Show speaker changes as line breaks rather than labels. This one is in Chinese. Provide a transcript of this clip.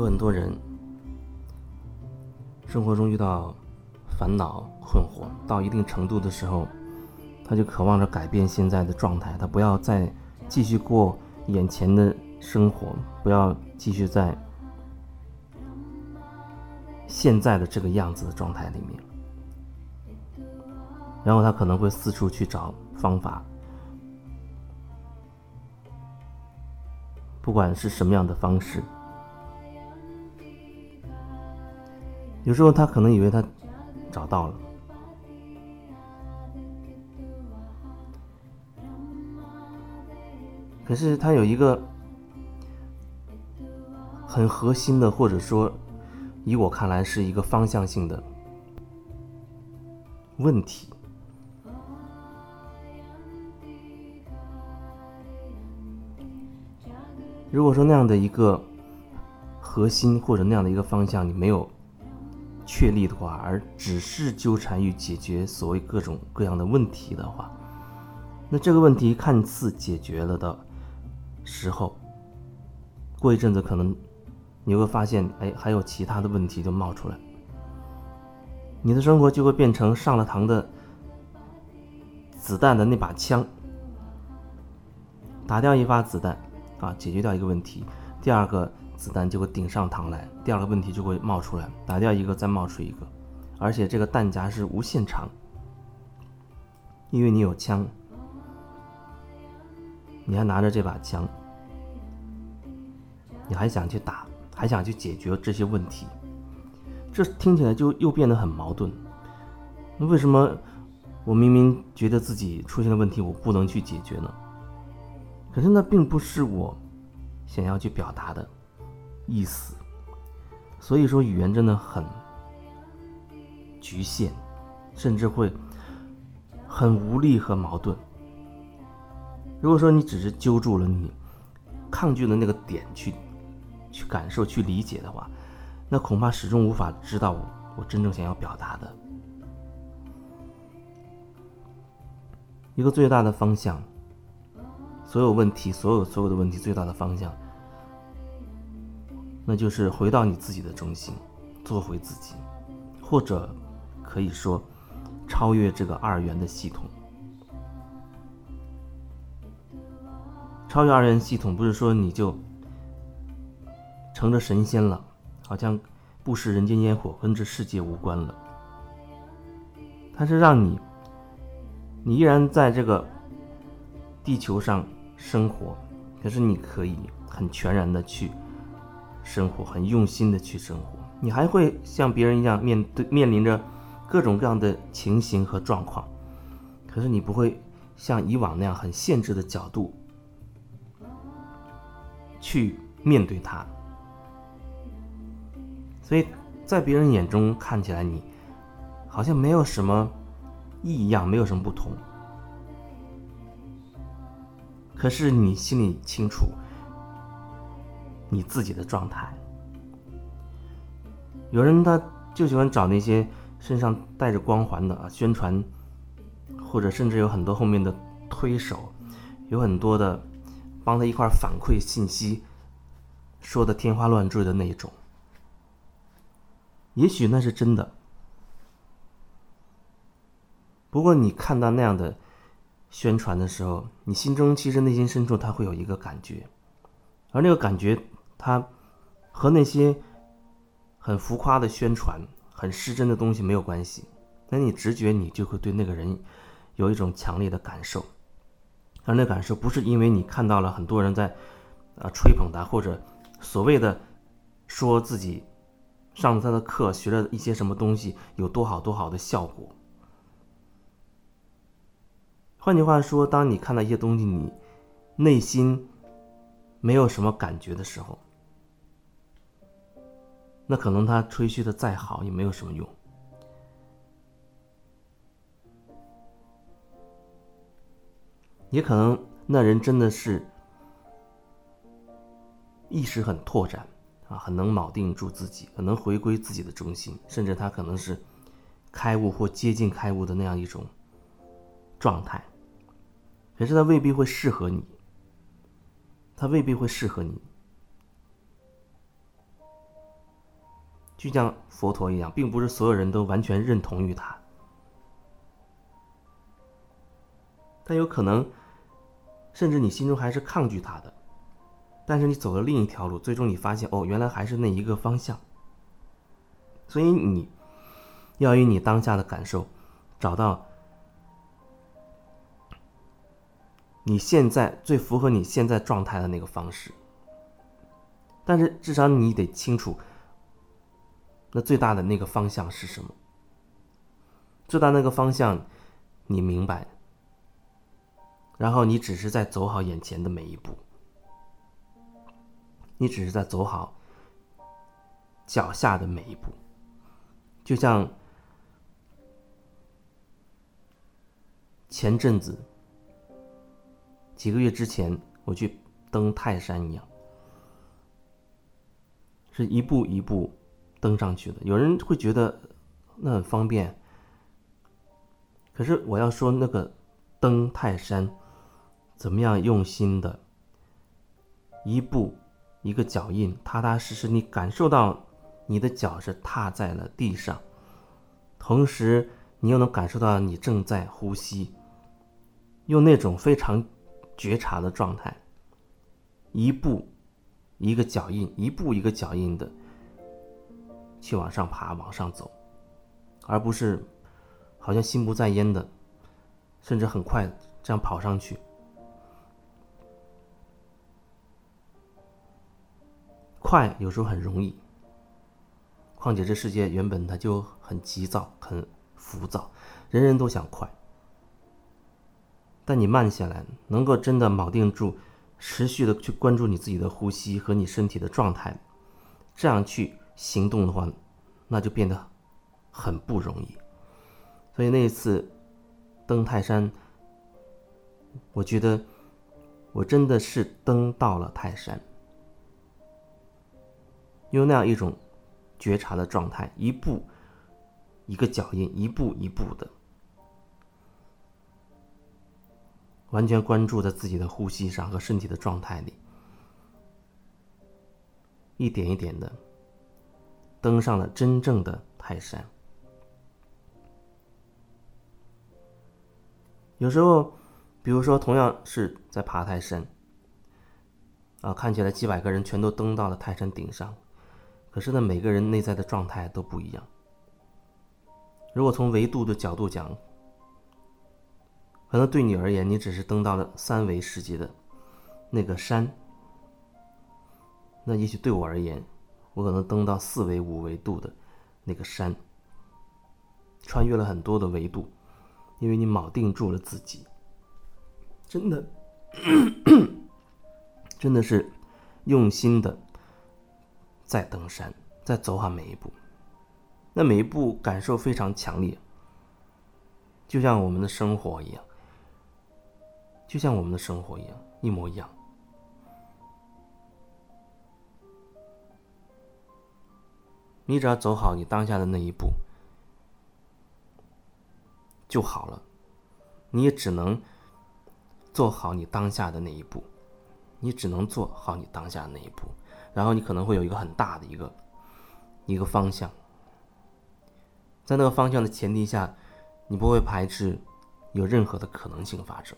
有很多人生活中遇到烦恼、困惑到一定程度的时候，他就渴望着改变现在的状态，他不要再继续过眼前的生活，不要继续在现在的这个样子的状态里面。然后他可能会四处去找方法，不管是什么样的方式。有时候他可能以为他找到了，可是他有一个很核心的，或者说，以我看来是一个方向性的问题。如果说那样的一个核心或者那样的一个方向你没有确立的话，而只是纠缠于解决所谓各种各样的问题的话，那这个问题看似解决了的时候，过一阵子可能你会发现，哎，还有其他的问题就冒出来，你的生活就会变成上了膛的子弹的那把枪，打掉一发子弹。啊，解决掉一个问题，第二个子弹就会顶上膛来，第二个问题就会冒出来，打掉一个再冒出一个，而且这个弹夹是无限长，因为你有枪，你还拿着这把枪，你还想去打，还想去解决这些问题，这听起来就又变得很矛盾。那为什么我明明觉得自己出现了问题，我不能去解决呢？可是那并不是我想要去表达的意思，所以说语言真的很局限，甚至会很无力和矛盾。如果说你只是揪住了你抗拒的那个点去去感受、去理解的话，那恐怕始终无法知道我我真正想要表达的一个最大的方向。所有问题，所有所有的问题，最大的方向，那就是回到你自己的中心，做回自己，或者可以说超越这个二元的系统。超越二元系统，不是说你就成了神仙了，好像不食人间烟火，跟这世界无关了。它是让你，你依然在这个地球上。生活，可是你可以很全然的去生活，很用心的去生活。你还会像别人一样面对面临着各种各样的情形和状况，可是你不会像以往那样很限制的角度去面对它。所以在别人眼中看起来，你好像没有什么异样，没有什么不同。可是你心里清楚，你自己的状态。有人他就喜欢找那些身上带着光环的啊，宣传，或者甚至有很多后面的推手，有很多的帮他一块反馈信息，说的天花乱坠的那一种。也许那是真的，不过你看到那样的。宣传的时候，你心中其实内心深处他会有一个感觉，而那个感觉，它和那些很浮夸的宣传、很失真的东西没有关系。那你直觉你就会对那个人有一种强烈的感受，而那感受不是因为你看到了很多人在啊吹捧他，或者所谓的说自己上了他的课学了一些什么东西有多好多好的效果。换句话说，当你看到一些东西，你内心没有什么感觉的时候，那可能他吹嘘的再好也没有什么用。也可能那人真的是意识很拓展啊，很能铆定住自己，很能回归自己的中心，甚至他可能是开悟或接近开悟的那样一种状态。可是他未必会适合你，他未必会适合你。就像佛陀一样，并不是所有人都完全认同于他，但有可能，甚至你心中还是抗拒他的。但是你走了另一条路，最终你发现，哦，原来还是那一个方向。所以你要以你当下的感受，找到你现在最符合你现在状态的那个方式。但是至少你得清楚。那最大的那个方向是什么？最大那个方向，你明白，然后你只是在走好眼前的每一步，你只是在走好脚下的每一步，就像前阵子几个月之前我去登泰山一样，是一步一步。登上去的，有人会觉得那很方便。可是我要说，那个登泰山，怎么样用心的，一步一个脚印，踏踏实实，你感受到你的脚是踏在了地上，同时你又能感受到你正在呼吸，用那种非常觉察的状态，一步一个脚印，一步一个脚印的。去往上爬，往上走，而不是好像心不在焉的，甚至很快这样跑上去。快有时候很容易，况且这世界原本它就很急躁、很浮躁，人人都想快。但你慢下来，能够真的铆定住，持续的去关注你自己的呼吸和你身体的状态，这样去。行动的话，那就变得很不容易。所以那一次登泰山，我觉得我真的是登到了泰山，用那样一种觉察的状态，一步一个脚印，一步一步的，完全关注在自己的呼吸上和身体的状态里，一点一点的。登上了真正的泰山。有时候，比如说同样是在爬泰山，啊，看起来几百个人全都登到了泰山顶上，可是呢，每个人内在的状态都不一样。如果从维度的角度讲，可能对你而言，你只是登到了三维世界的那个山，那也许对我而言。我可能登到四维、五维度的那个山，穿越了很多的维度，因为你铆定住了自己，真的，真的是用心的在登山，在走好每一步，那每一步感受非常强烈，就像我们的生活一样，就像我们的生活一样，一模一样。你只要走好你当下的那一步就好了，你也只能做好你当下的那一步，你只能做好你当下的那一步，然后你可能会有一个很大的一个一个方向，在那个方向的前提下，你不会排斥有任何的可能性发生。